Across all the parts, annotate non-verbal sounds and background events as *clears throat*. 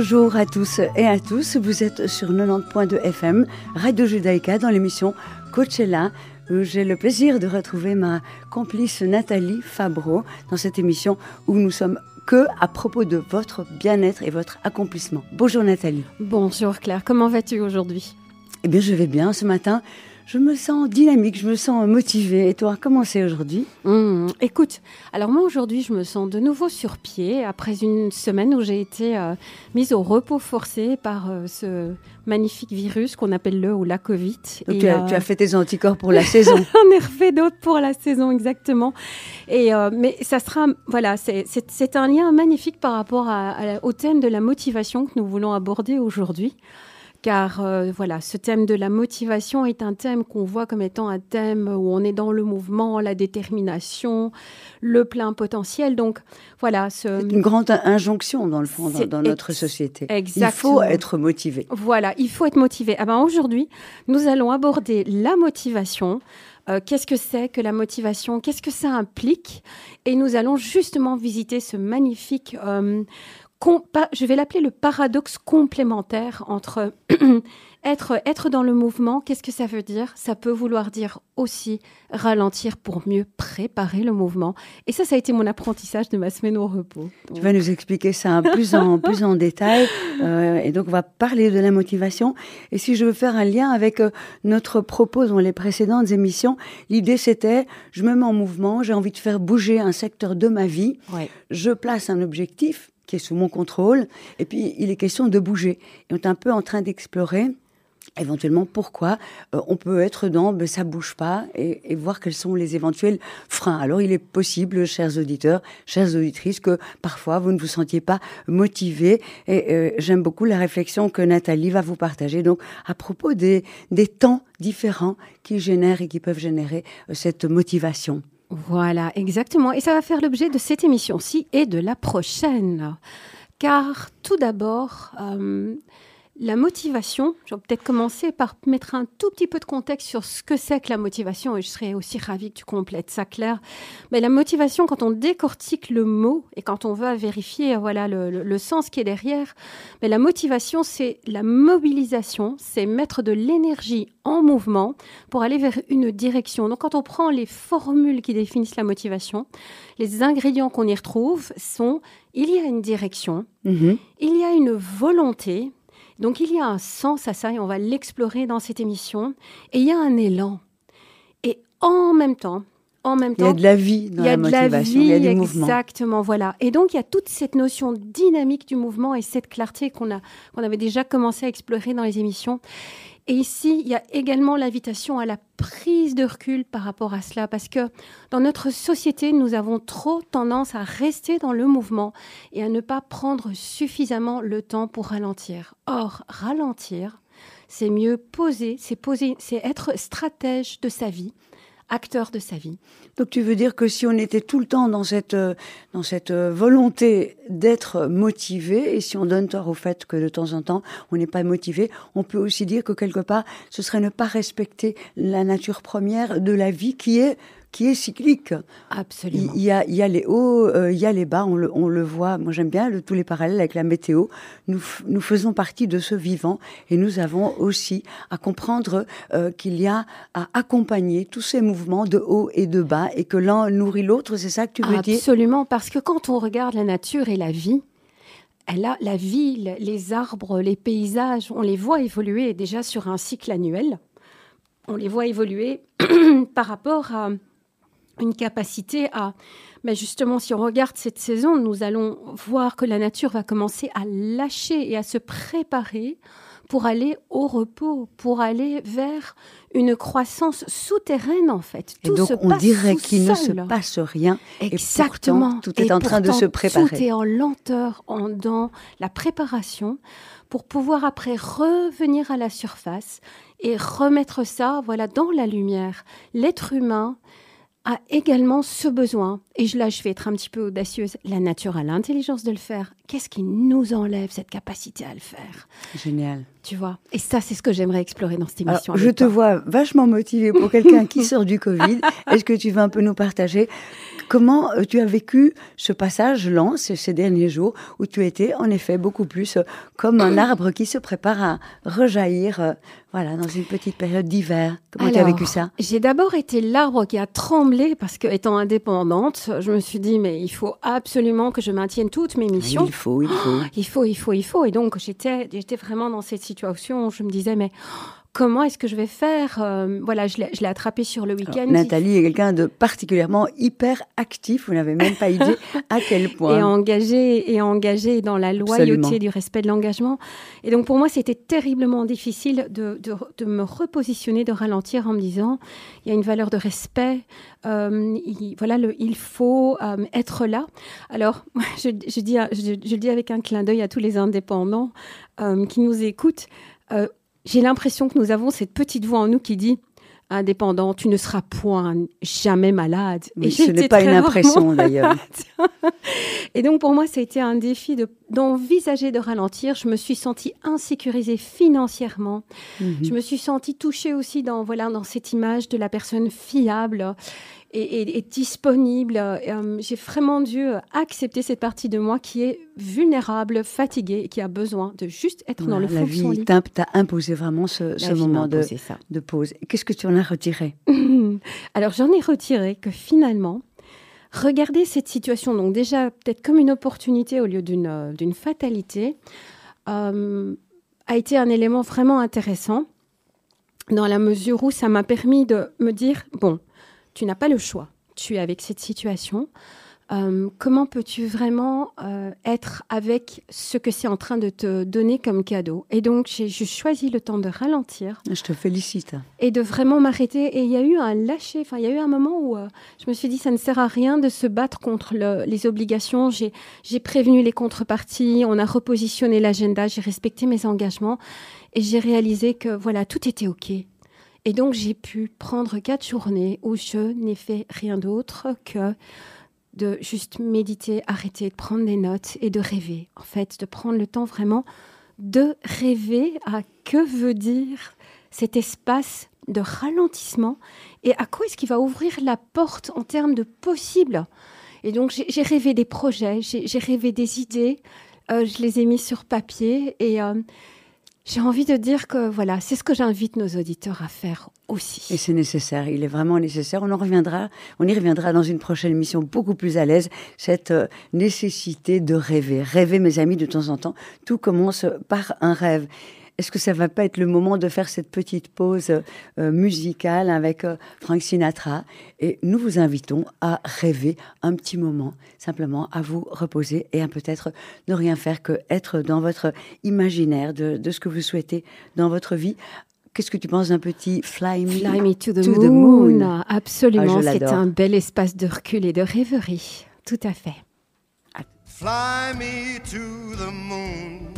Bonjour à tous et à tous. Vous êtes sur 90.2 FM, Radio Judaïka, dans l'émission Coachella. J'ai le plaisir de retrouver ma complice Nathalie Fabreau dans cette émission où nous sommes que à propos de votre bien-être et votre accomplissement. Bonjour Nathalie. Bonjour Claire, comment vas-tu aujourd'hui? Eh bien, je vais bien ce matin. Je me sens dynamique, je me sens motivée. Et toi, comment c'est aujourd'hui? Mmh, Écoute, alors moi aujourd'hui je me sens de nouveau sur pied après une semaine où j'ai été euh, mise au repos forcé par euh, ce magnifique virus qu'on appelle le ou la Covid. Donc, Et, tu, as, euh, tu as fait tes anticorps pour la *laughs* saison. On est refait d'autres pour la saison, exactement. Et euh, mais ça sera, voilà, c'est- un lien magnifique par rapport à- à au thème de la motivation que nous voulons aborder aujourd'hui. Car euh, voilà, ce thème de la motivation est un thème qu'on voit comme étant un thème où on est dans le mouvement, la détermination, le plein potentiel. Donc voilà, ce, C'est une grande injonction, dans le fond, dans, notre ex- société. Il exactement. faut être motivé. Voilà, il faut être motivé. Ah ben aujourd'hui, nous allons aborder la motivation. Euh, Qu'est-ce que c'est que la motivation? Qu'est-ce que ça implique? Et nous allons justement visiter ce magnifique, euh, je vais l'appeler le paradoxe complémentaire entre *clears throat* être, être dans le mouvement. Qu'est-ce que ça veut dire? Ça peut vouloir dire aussi ralentir pour mieux préparer le mouvement. Et ça, ça a été mon apprentissage de ma semaine au repos. Tu vas nous expliquer ça plus en, *laughs* plus en détail. Euh, et donc, on va parler de la motivation. Et si je veux faire un lien avec euh, notre propos dans les précédentes émissions, l'idée c'était, je me mets en mouvement, j'ai envie de faire bouger un secteur de ma vie, Ouais. je place un objectif qui est sous mon contrôle, et puis il est question de bouger. Et on est un peu en train d'explorer éventuellement pourquoi euh, on peut être dans ben, ça bouge pas et, voir quels sont les éventuels freins. Alors il est possible, chers auditeurs, chères auditrices, que parfois vous ne vous sentiez pas motivé et euh, j'aime beaucoup la réflexion que Nathalie va vous partager donc à propos des, des temps différents qui génèrent et qui peuvent générer euh, cette motivation. Voilà, exactement. Et ça va faire l'objet de cette émission-ci et de la prochaine. Car tout d'abord, euh, la motivation, je vais peut-être commencer par mettre un tout petit peu de contexte sur ce que c'est que la motivation, et je serais aussi ravie que tu complètes ça, Claire. Mais la motivation, quand on décortique le mot et quand on va vérifier voilà, le, le- le sens qui est derrière, mais la motivation, c'est la mobilisation, c'est mettre de l'énergie en mouvement pour aller vers une direction. Donc quand on prend les formules qui définissent la motivation, les ingrédients qu'on y retrouve sont il y a une direction, Mhm. il y a une volonté, donc il y a un sens à ça et on va l'explorer dans cette émission, et il y a un élan. Et en même temps, en même Il y a temps, de la vie dans il y a la de la motivation, vie, il y a du mouvement. exactement, voilà. Et donc il y a toute cette notion dynamique du mouvement et cette clarté qu'on a, qu'on avait déjà commencé à explorer dans les émissions. Et ici, il y a également l'invitation à la prise de recul par rapport à cela, parce que dans notre société, nous avons trop tendance à rester dans le mouvement et à ne pas prendre suffisamment le temps pour ralentir. Or, ralentir, c'est mieux poser, c'est poser, c'est être stratège de sa vie, acteur de sa vie. Donc tu veux dire que si on était tout le temps dans cette, euh, dans cette euh, volonté d'être motivé, et si on donne tort au fait que de temps en temps on n'est pas motivé, on peut aussi dire que quelque part ce serait ne pas respecter la nature première de la vie qui est, qui est cyclique. Absolument. il y a, il y a les hauts, euh, il y a les bas, on le, on le voit. Moi, j'aime bien le- tous les parallèles avec la météo. Nous, nous faisons partie de ce vivant et nous avons aussi à comprendre euh, qu'il y a à accompagner tous ces mouvements de haut et de bas et que l'un nourrit l'autre. C'est ça que tu veux dire? Absolument, parce que quand on regarde la nature et la vie, elle a la ville, les arbres, les paysages, on les voit évoluer déjà sur un cycle annuel. On les voit évoluer *clears throat* par rapport à une capacité à... Mais justement, si on regarde cette saison, nous allons voir que la nature va commencer à lâcher et à se préparer pour aller au repos, pour aller vers une croissance souterraine en fait. Et donc, se on passe dirait qu'il ne se passe rien. Exactement. pourtant, tout est Et en train de se préparer. Tout est en lenteur, en, dans la préparation, pour pouvoir après revenir à la surface et remettre ça, voilà, dans la lumière. L'être humain a également ce besoin, et là je vais être un petit peu audacieuse, la nature a l'intelligence de le faire, qu'est-ce qui nous enlève cette capacité à le faire Génial. Tu vois Et ça, c'est ce que j'aimerais explorer dans cette émission. je te vois vachement motivée pour quelqu'un qui *laughs* sort du Covid. Est-ce que tu veux un peu nous partager comment euh, tu as vécu ce passage lent ces derniers jours où tu étais en effet beaucoup plus euh, comme un arbre qui se prépare à rejaillir euh, voilà, dans une petite période d'hiver. Comment tu as vécu ça? J'ai d'abord été l'arbre qui a tremblé parce que, étant indépendante, je me suis dit, mais il faut absolument que je maintienne toutes mes missions. Il faut, *gasps* il faut. il faut, il faut. Et donc, j'étais vraiment dans cette situation où je me disais, mais comment est-ce que je vais faire euh, Voilà, je l'ai attrapé sur le week-end. Nathalie est quelqu'un de particulièrement hyper actif. Vous n'avez même pas idée *laughs* à quel point. Et engagé, et engagé dans la loyauté du respect de l'engagement. Et donc pour moi, c'était terriblement difficile de, de, me repositionner, de ralentir en me disant, il y a une valeur de respect. Euh, il, voilà, le, il faut euh, être là. Alors, *laughs* je, je dis, je, je, le dis avec un clin d'œil à tous les indépendants qui nous écoutent j'ai l'impression que nous avons cette petite voix en nous qui dit indépendant, tu ne seras point jamais malade. Mais ce n'est pas une impression d'ailleurs. et donc pour moi, ça a été un défi d'envisager de, ralentir. Je me suis sentie insécurisée financièrement. Mhm. Je me suis sentie touchée aussi dans, voilà, dans cette image de la personne fiable est, disponible. Euh, j'ai vraiment dû accepter cette partie de moi qui est vulnérable, fatiguée, qui a besoin de juste être dans le fond la vie de t'a imposé vraiment ce, moment de, de, pause. Qu'est-ce que tu en as retiré? *laughs* Alors j'en ai retiré que finalement, regarder cette situation, donc déjà peut-être comme une opportunité au lieu d'une euh, fatalité, euh, a été un élément vraiment intéressant dans la mesure où ça m'a permis de me dire, bon, tu n'as pas le choix. Tu es avec cette situation. Euh, comment peux-tu vraiment euh, être avec ce que c'est en train de te donner comme cadeau? Et donc, j'ai choisi le temps de ralentir. Je te félicite. Et de vraiment m'arrêter. Et il y a eu un lâcher. Enfin, il y a eu un moment où euh, je me suis dit, ça ne sert à rien de se battre contre les obligations. J'ai prévenu les contreparties. On a repositionné l'agenda. J'ai respecté mes engagements. Et j'ai réalisé que, voilà, tout était OK. Et donc j'ai pu prendre quatre journées où je n'ai fait rien d'autre que de juste méditer, arrêter, de prendre des notes et de rêver. En fait, de prendre le temps vraiment de rêver à que veut dire cet espace de ralentissement et à quoi est-ce qu'il va ouvrir la porte en termes de possible. Et donc j'ai rêvé des projets, j'ai rêvé des idées, euh, je les ai mis sur papier et euh, j'ai envie de dire que voilà, c'est ce que j'invite nos auditeurs à faire aussi. Et c'est nécessaire, il est vraiment nécessaire. On en reviendra, on y reviendra dans une prochaine émission beaucoup plus à l'aise. Cette euh, nécessité de rêver, rêver, mes amis, de temps en temps, tout commence par un rêve est-ce que ça va pas être le moment de faire cette petite pause euh, musicale avec euh, Frank Sinatra? Et nous vous invitons à rêver un petit moment, simplement à vous reposer et à peut-être ne rien faire que être dans votre imaginaire de, ce que vous souhaitez dans votre vie. Qu'est-ce que tu penses d'un petit Fly Me, Fly me to, the, moon? Absolument, ah, c'est un bel espace de recul et de rêverie. Tout à fait. Fly me to the moon.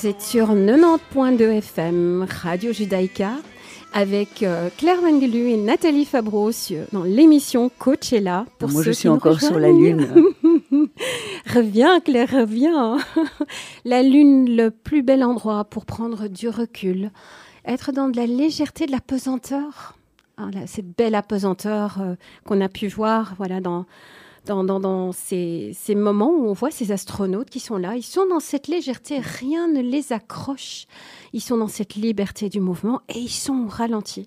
vous êtes sur 90.2 FM, Radio Judaïka, avec euh, Claire Wangelu et Nathalie Fabros dans l'émission Coachella. Pour Moi, je suis encore sur la Lune. *laughs* reviens, Claire, reviens. *laughs* la Lune, le plus bel endroit pour prendre du recul, être dans de la légèreté, de la pesanteur. Ah, cette belle apesanteur euh, qu'on a pu voir voilà, dans, dans, dans, ces, ces, moments où on voit ces astronautes qui sont là. Ils sont dans cette légèreté, rien ne les accroche. Ils sont dans cette liberté du mouvement et ils sont ralentis.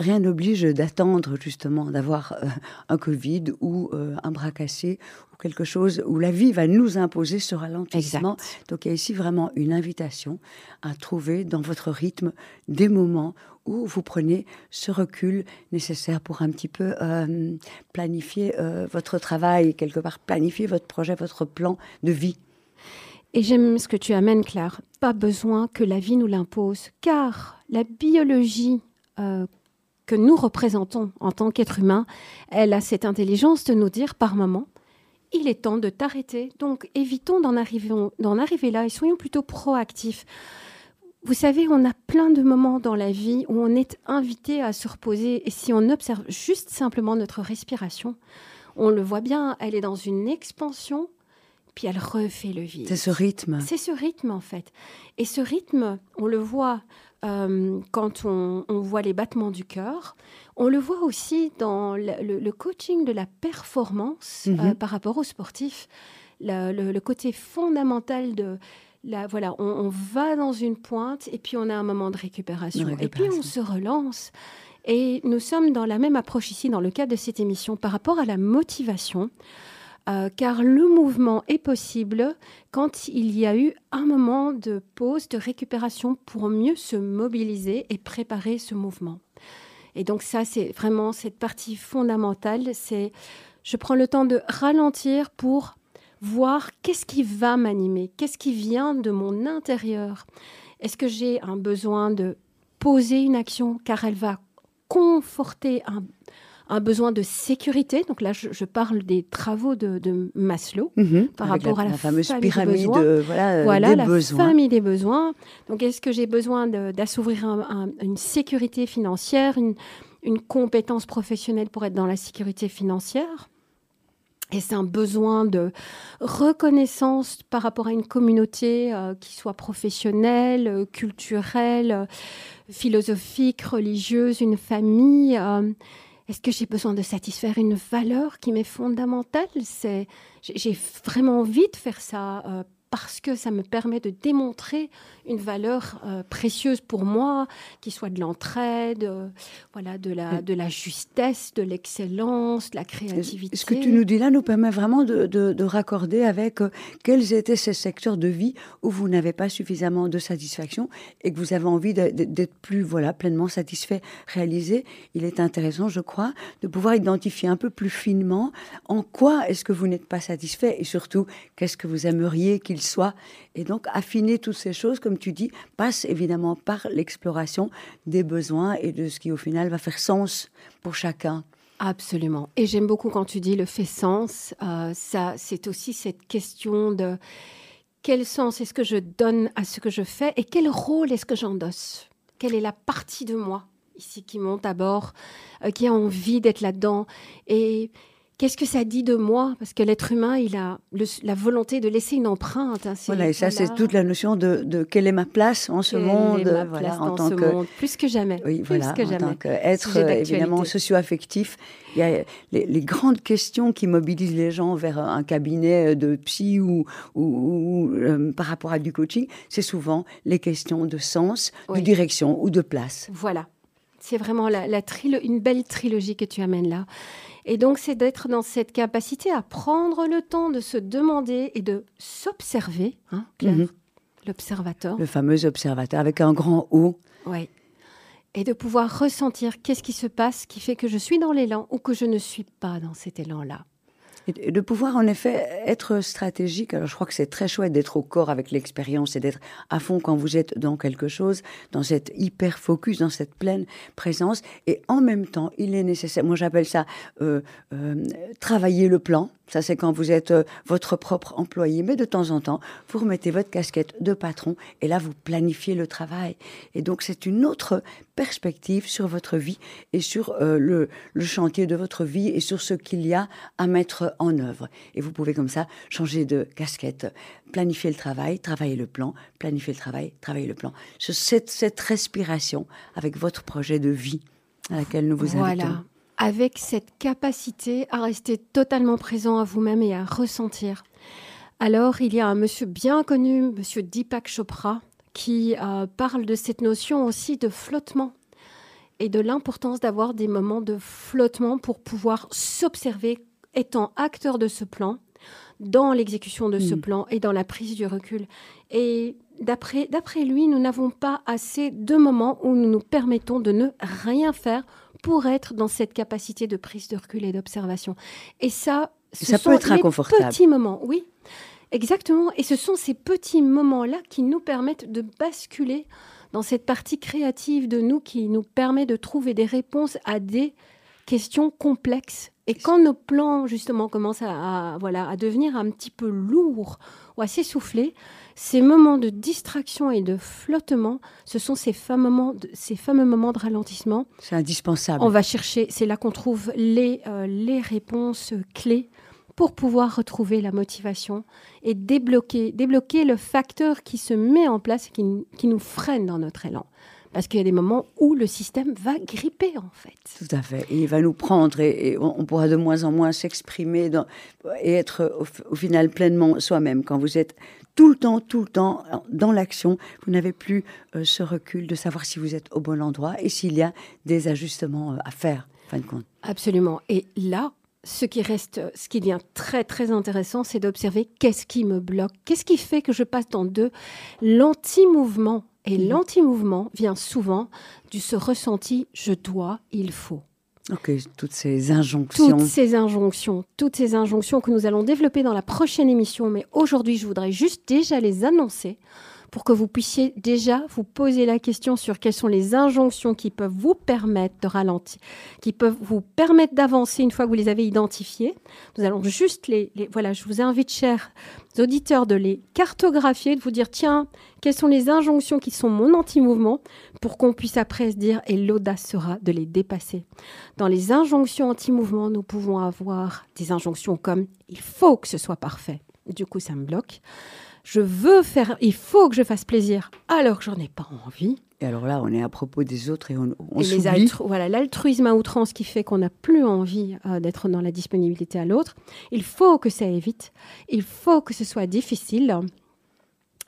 rien n'oblige d'attendre justement d'avoir euh, un Covid ou euh, un bras cassé ou quelque chose où la vie va nous imposer ce ralentissement. Donc il y a ici vraiment une invitation à trouver dans votre rythme des moments où vous prenez ce recul nécessaire pour un petit peu euh, planifier votre travail, quelque part planifier votre projet, votre plan de vie. Et j'aime ce que tu amènes, Claire. Pas besoin que la vie nous l'impose, car la biologie euh, que nous représentons en tant qu'être humain, elle a cette intelligence de nous dire par moment, il est temps de t'arrêter. Donc évitons d'en arriver, arriver là et soyons plutôt proactifs. Vous savez, on a plein de moments dans la vie où on est invité à se reposer et si on observe juste simplement notre respiration, on le voit bien, elle est dans une expansion puis elle refait le vide. C'est ce rythme. C'est ce rythme en fait. Et ce rythme, on le voit euh, quand on, voit les battements du cœur. On le voit aussi dans le, coaching de la performance euh, mhm. par rapport aux sportifs. Le, côté fondamental de voilà, on, va dans une pointe et puis on a un moment de récupération. Et puis on se relance. Et nous sommes dans la même approche ici dans le cadre de cette émission par rapport à la motivation. Euh, car le mouvement est possible quand il y a eu un moment de pause, de récupération pour mieux se mobiliser et préparer ce mouvement. Et donc ça, c'est vraiment cette partie fondamentale, c'est je prends le temps de ralentir pour voir qu'est-ce qui va m'animer, qu'est-ce qui vient de mon intérieur. Est-ce que j'ai un besoin de poser une action car elle va conforter un, un besoin de sécurité? Donc là, je, parle des travaux de, Maslow mhm. par rapport à la, fameuse pyramide euh, voilà, des la famille des besoins. Donc, est-ce que j'ai besoin d'assouvrir une sécurité financière, une, compétence professionnelle pour être dans la sécurité financière? Et c'est un besoin de reconnaissance par rapport à une communauté euh, qui soit professionnelle, euh, culturelle, philosophique, religieuse, une famille. Est-ce que j'ai besoin de satisfaire une valeur qui m'est fondamentale? C'est, j'ai vraiment envie de faire ça euh, parce que ça me permet de démontrer une valeur euh, précieuse pour moi, qui soit de l'entraide, euh, voilà, de la, de la justesse, de l'excellence, de la créativité. Ce que tu nous dis là nous permet vraiment de, de, raccorder avec euh, quels étaient ces secteurs de vie où vous n'avez pas suffisamment de satisfaction et que vous avez envie d'être plus voilà, pleinement satisfait, réalisé. Il est intéressant, je crois, de pouvoir identifier un peu plus finement en quoi est-ce que vous n'êtes pas satisfait et surtout qu'est-ce que vous aimeriez qu'il soit. Et donc, affiner toutes ces choses, comme tu dis, passe évidemment par l'exploration des besoins et de ce qui, au final, va faire sens pour chacun. Absolument. Et j'aime beaucoup quand tu dis le fait sens. Euh, ça, c'est aussi cette question de quel sens est-ce que je donne à ce que je fais et quel rôle est-ce que j'endosse? Quelle est la partie de moi ici qui monte à bord, euh, qui a envie d'être là-dedans? Et Qu'est-ce que ça dit de moi? Parce que l'être humain, il a la volonté de laisser une empreinte. Hein, voilà, et ça, c'est toute la notion de, quelle est ma place en ce monde, voilà, en tant que monde, plus que jamais. Oui, plus voilà, que en tant qu'être évidemment socio-affectif. Il y a les, grandes questions qui mobilisent les gens vers un cabinet de psy ou, ou, euh, par rapport à du coaching, c'est souvent les questions de sens, de direction ou de place. Voilà, c'est vraiment la, la une belle trilogie que tu amènes là. Et donc, c'est d'être dans cette capacité à prendre le temps de se demander et de s'observer, hein, mhm. l'observateur. Le fameux observateur avec un grand O. Oui. Et de pouvoir ressentir qu'est-ce qui se passe qui fait que je suis dans l'élan ou que je ne suis pas dans cet élan-là. De pouvoir en effet être stratégique. Alors je crois que c'est très chouette d'être au corps avec l'expérience et d'être à fond quand vous êtes dans quelque chose, dans cette hyper focus, dans cette pleine présence. Et en même temps, il est nécessaire, moi j'appelle ça euh, euh, travailler le plan. Ça, c'est quand vous êtes euh, votre propre employé. Mais de temps en temps, vous remettez votre casquette de patron et là, vous planifiez le travail. Et donc, c'est une autre perspective sur votre vie et sur euh, le, chantier de votre vie et sur ce qu'il y a à mettre en œuvre. Et vous pouvez comme ça changer de casquette, planifier le travail, travailler le plan, planifier le travail, travailler le plan. Cette, cette respiration avec votre projet de vie à laquelle nous vous invitons. Voilà avec cette capacité à rester totalement présent à vous-même et à ressentir. Alors, il y a un monsieur bien connu, monsieur Deepak Chopra, qui euh, parle de cette notion aussi de flottement et de l'importance d'avoir des moments de flottement pour pouvoir s'observer étant acteur de ce plan, dans l'exécution de ce mm. plan et dans la prise du recul. Et d'après lui, nous n'avons pas assez de moments où nous nous permettons de ne rien faire pour être dans cette capacité de prise de recul et d'observation. Et ça, ce ça sont peut être les inconfortable. petits moments, oui, exactement. Et ce sont ces petits moments-là qui nous permettent de basculer dans cette partie créative de nous qui nous permet de trouver des réponses à des questions complexes. Et quand nos plans, justement, commencent à, voilà, à devenir un petit peu lourds ou à s'essouffler, ces moments de distraction et de flottement, ce sont ces fameux moments de, ces fameux moments de ralentissement. C'est indispensable. On va chercher, c'est là qu'on trouve les, euh, les réponses clés pour pouvoir retrouver la motivation et débloquer, débloquer le facteur qui se met en place et qui, qui nous freine dans notre élan parce qu'il y a des moments où le système va gripper en fait. Tout à fait. Et il va nous prendre et, on, pourra de moins en moins s'exprimer et être au, final pleinement soi-même. Quand vous êtes tout le temps, tout le temps dans l'action, vous n'avez plus euh, ce recul de savoir si vous êtes au bon endroit et s'il y a des ajustements euh, à faire, fin de compte. Absolument. Et là, ce qui reste, ce qui devient très très intéressant, c'est d'observer qu'est-ce qui me bloque, qu'est-ce qui fait que je passe dans deux l'anti-mouvement et mhm. l'anti-mouvement vient souvent du ce ressenti je dois, il faut. Ok, toutes ces injonctions. Toutes ces injonctions, toutes ces injonctions que nous allons développer dans la prochaine émission, mais aujourd'hui je voudrais juste déjà les annoncer pour que vous puissiez déjà vous poser la question sur quelles sont les injonctions qui peuvent vous permettre de ralentir, qui peuvent vous permettre d'avancer une fois que vous les avez identifiées. Nous allons juste les, voilà, je vous invite, chers auditeurs, de les cartographier, de vous dire, tiens, quelles sont les injonctions qui sont mon anti-mouvement pour qu'on puisse après se dire, et l'audace sera de les dépasser. Dans les injonctions anti-mouvement, nous pouvons avoir des injonctions comme, il faut que ce soit parfait. Du coup, ça me bloque je veux faire, il faut que je fasse plaisir, alors que j'en ai pas envie. Et alors là, on est à propos des autres et on, on et Voilà, l'altruisme à outrance qui fait qu'on n'a plus envie euh, d'être dans la disponibilité à l'autre. Il faut que ça évite. Il faut que ce soit difficile.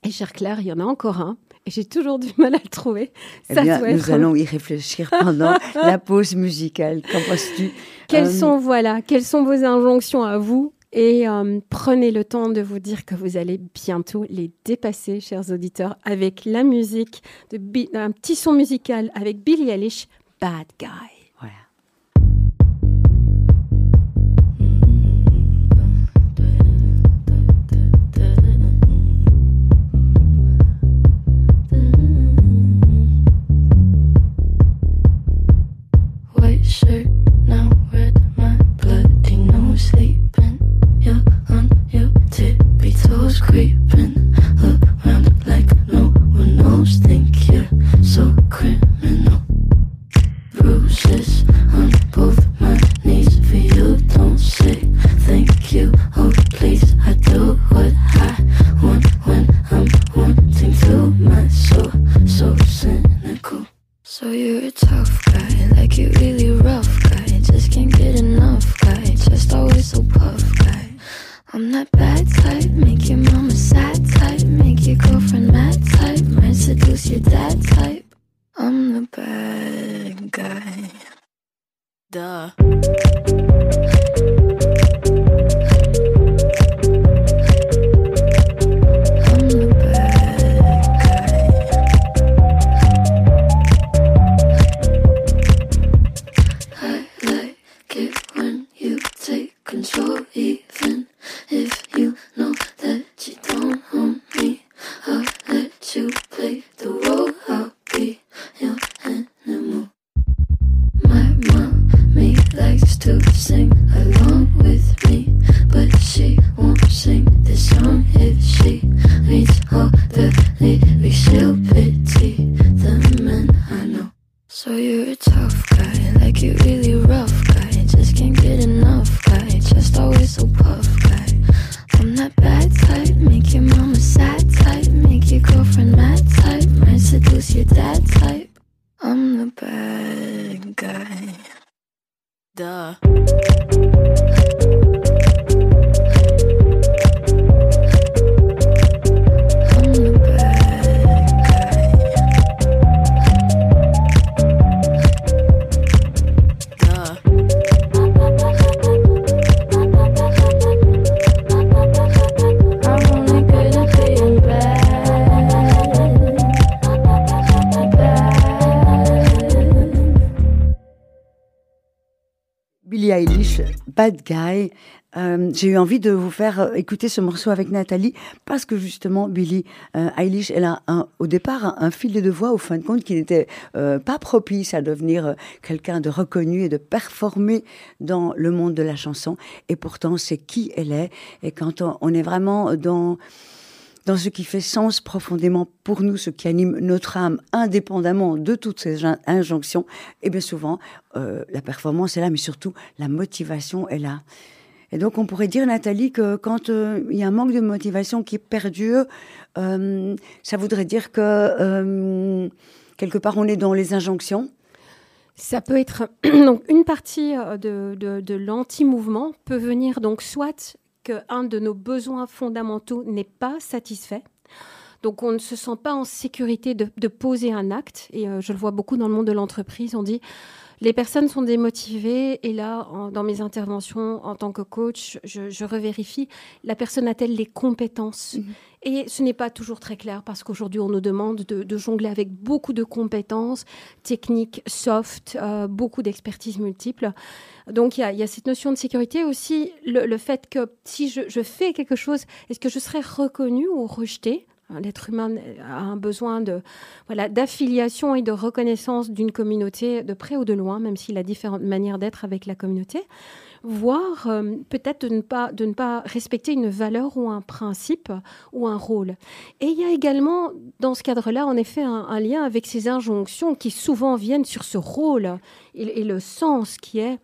Et cher Claire, il y en a encore un. Et j'ai toujours du mal à le trouver. Eh bien, nous allons y réfléchir pendant *laughs* la pause musicale. Qu'en penses-tu Quelles euh, sont voilà, quelles sont vos injonctions à vous et euh, prenez le temps de vous dire que vous allez bientôt les dépasser, chers auditeurs, avec la musique, de un petit son musical avec Billie Eilish, Bad Guy. Toes creeping around like no one knows. Think you're so criminal. Bruce 深处。Bad Guy. Euh, J'ai eu envie de vous faire euh, écouter ce morceau avec Nathalie parce que justement Billie euh, Eilish, elle a au départ un, filet de voix au fin de compte qui n'était euh, pas propice à devenir quelqu'un de reconnu et de performer dans le monde de la chanson. Et pourtant, c'est qui elle est. Et quand on est vraiment dans dans ce qui fait sens profondément pour nous, ce qui anime notre âme, indépendamment de toutes ces in- injonctions, et bien souvent, euh, la performance est là, mais surtout, la motivation est là. Et donc, on pourrait dire, Nathalie, que quand euh, il y a un manque de motivation qui perdure, euh, ça voudrait dire que, euh, quelque part, on est dans les injonctions. Ça peut être *clears throat* donc une partie de, de, de l'anti-mouvement peut venir donc soit qu'un de nos besoins fondamentaux n'est pas satisfait. Donc on ne se sent pas en sécurité de, poser un acte. Et euh, je le vois beaucoup dans le monde de l'entreprise. On dit les personnes sont démotivées. Et là, en- dans mes interventions en tant que coach, je, je revérifie la personne a-t-elle les compétences? Et ce n'est pas toujours très clair parce qu'aujourd'hui, on nous demande de, de jongler avec beaucoup de compétences techniques, soft, euh, beaucoup d'expertise multiples. Donc, il y, a, il y a cette notion de sécurité aussi, le, le fait que si je, je fais quelque chose, est-ce que je serai reconnu ou rejeté L'être humain a un besoin de voilà d'affiliation et de reconnaissance d'une communauté de près ou de loin, même s'il a différentes manières d'être avec la communauté voire euh, peut-être de ne, pas, de ne pas respecter une valeur ou un principe ou un rôle. Et il y a également, dans ce cadre-là, en effet, un, un lien avec ces injonctions qui souvent viennent sur ce rôle et, et le sens qui est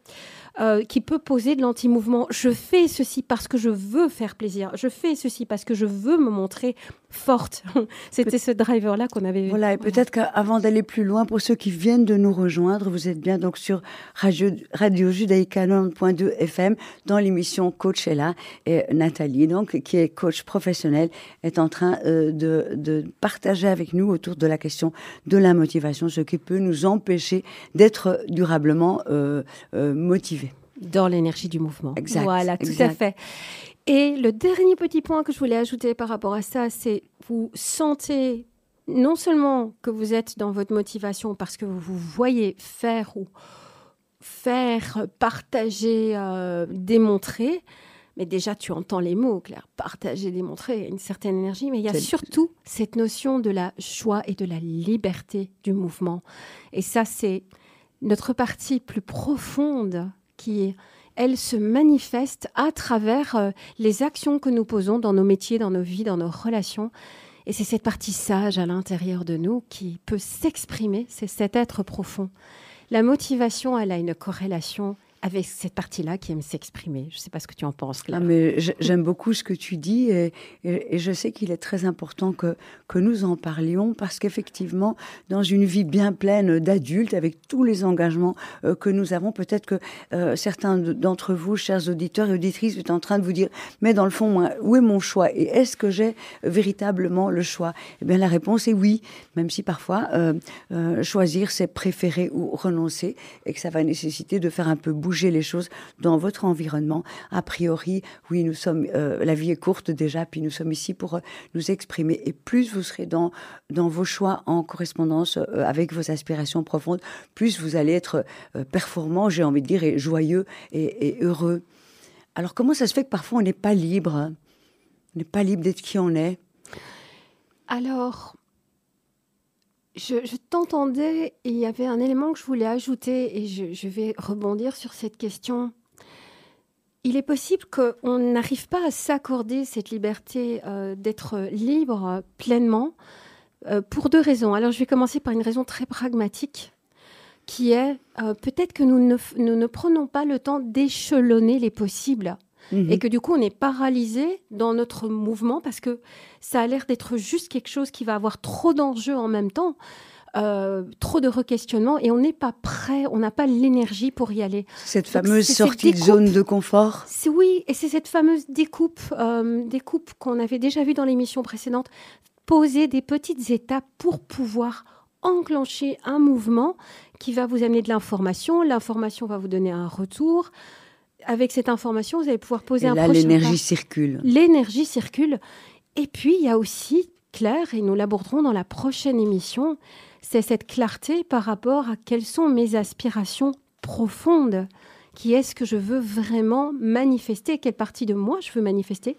euh, qui peut poser de l'anti-mouvement. Je fais ceci parce que je veux faire plaisir. Je fais ceci parce que je veux me montrer forte. *laughs* C'était ce driver-là qu'on avait. Voilà, et peut-être qu'avant d'aller plus loin, pour ceux qui viennent de nous rejoindre, vous êtes bien donc sur Radio, Radio Judaïka 90.2 FM dans l'émission Coach est là. Et Nathalie, donc, qui est coach professionnel, est en train euh, de, de partager avec nous autour de la question de la motivation, ce qui peut nous empêcher d'être durablement euh, euh, motivés. Dans l'énergie du mouvement. Exact, Voilà, tout exact. à fait. Et le dernier petit point que je voulais ajouter par rapport à ça, c'est vous sentez non seulement que vous êtes dans votre motivation parce que vous vous voyez faire ou faire, partager, euh, démontrer, mais déjà tu entends les mots, Claire, partager, démontrer, une certaine énergie, mais il y a surtout cette notion de la joie et de la liberté du mouvement. Et ça, c'est notre partie plus profonde qui, elle, se manifeste à travers euh, les actions que nous posons dans nos métiers, dans nos vies, dans nos relations. Et c'est cette partie sage à l'intérieur de nous qui peut s'exprimer, c'est cet être profond. La motivation, elle a une corrélation avec cette partie-là qui aime s'exprimer. Je ne sais pas ce que tu en penses, Claire. Ah, mais j'ai- j'aime beaucoup ce que tu dis et, je sais qu'il est très important que, nous en parlions parce qu'effectivement, dans une vie bien pleine d'adultes, avec tous les engagements euh, que nous avons, peut-être que euh, certains de- d'entre vous, chers auditeurs et auditrices, sont en train de vous dire, mais dans le fond, où est mon choix et est-ce que j'ai véritablement le choix? Eh bien, la réponse est oui, même si parfois, euh, choisir, c'est préférer ou renoncer et que ça va nécessiter de faire un peu bouger les choses dans votre environnement. A priori, oui, nous sommes, euh, la vie est courte déjà, puis nous sommes ici pour euh, nous exprimer. Et plus vous serez dans, dans vos choix en correspondance euh, avec vos aspirations profondes, plus vous allez être performant, j'ai envie de dire, et joyeux et, heureux. Alors, comment ça se fait que parfois on n'est pas libre? On n'est pas libre d'être qui on est? Alors, je, t'entendais il y avait un élément que je voulais ajouter et je, vais rebondir sur cette question. Il est possible qu'on n'arrive pas à s'accorder cette liberté euh, d'être libre pleinement euh, pour deux raisons. Alors je vais commencer par une raison très pragmatique qui est euh, peut-être que nous ne, nous ne prenons pas le temps d'échelonner les possibles Mhm. et que du coup on est paralysé dans notre mouvement parce que ça a l'air d'être juste quelque chose qui va avoir trop d'enjeux en même temps, euh, trop de requestionnements et on n'est pas prêt, on n'a pas l'énergie pour y aller. Cette Donc, fameuse sortie de zone de confort. C'est oui, et c'est cette fameuse découpe, euh, découpe qu'on avait déjà vue dans l'émission précédente, poser des petites étapes pour pouvoir enclencher un mouvement qui va vous amener de l'information. L'information va vous donner un retour. Avec cette information, vous allez pouvoir poser Et un là, prochain l'énergie circule. L'énergie circule. Et puis, il y a aussi, Claire, et nous l'aborderons dans la prochaine émission, c'est cette clarté par rapport à quelles sont mes aspirations profondes. Qui est-ce que je veux vraiment manifester Quelle partie de moi je veux manifester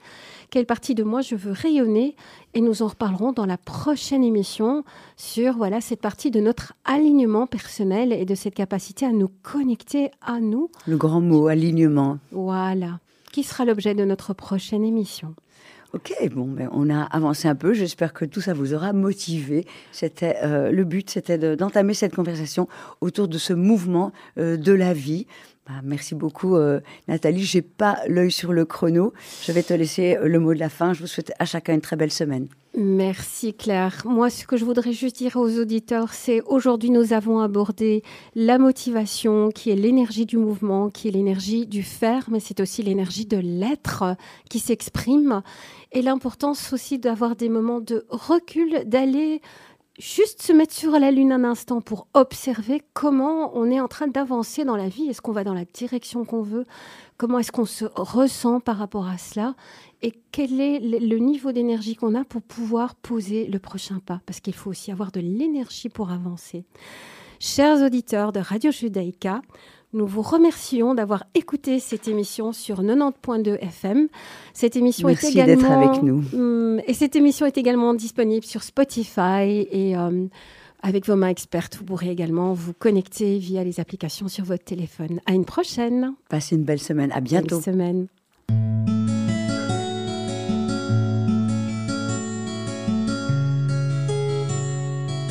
Quelle partie de moi je veux rayonner Et nous en reparlerons dans la prochaine émission sur voilà cette partie de notre alignement personnel et de cette capacité à nous connecter à nous. Le grand mot, alignement. Voilà. Qui sera l'objet de notre prochaine émission? Ok, bon, ben, on a avancé un peu. J'espère que tout ça vous aura motivé. C'était euh, le but, c'était de- d'entamer cette conversation autour de ce mouvement euh, de la vie. Bah, merci beaucoup, euh, Nathalie. J'ai pas l'œil sur le chrono. Je vais te laisser euh, le mot de la fin. Je vous souhaite à chacun une très belle semaine. Merci Claire. Moi, ce que je voudrais juste dire aux auditeurs, c'est aujourd'hui nous avons abordé la motivation, qui est l'énergie du mouvement, qui est l'énergie du faire, mais c'est aussi l'énergie de l'être euh, qui s'exprime, et l'importance aussi d'avoir des moments de recul, d'aller juste se mettre sur la lune un instant pour observer comment on est en train d'avancer dans la vie. Est-ce qu'on va dans la direction qu'on veut? Comment est-ce qu'on se ressent par rapport à cela? Et quel est le niveau d'énergie qu'on a pour pouvoir poser le prochain pas? Parce qu'il faut aussi avoir de l'énergie pour avancer. Chers auditeurs de Radio Judaïka, nous vous remercions d'avoir écouté cette émission sur 90.2 FM. Cette émission Merci est d'être également avec nous. Hum, et cette émission est également disponible sur Spotify et euh, avec vos mains expertes, vous pourrez également vous connecter via les applications sur votre téléphone. À une prochaine. Passez une belle semaine. À bientôt. Semaine.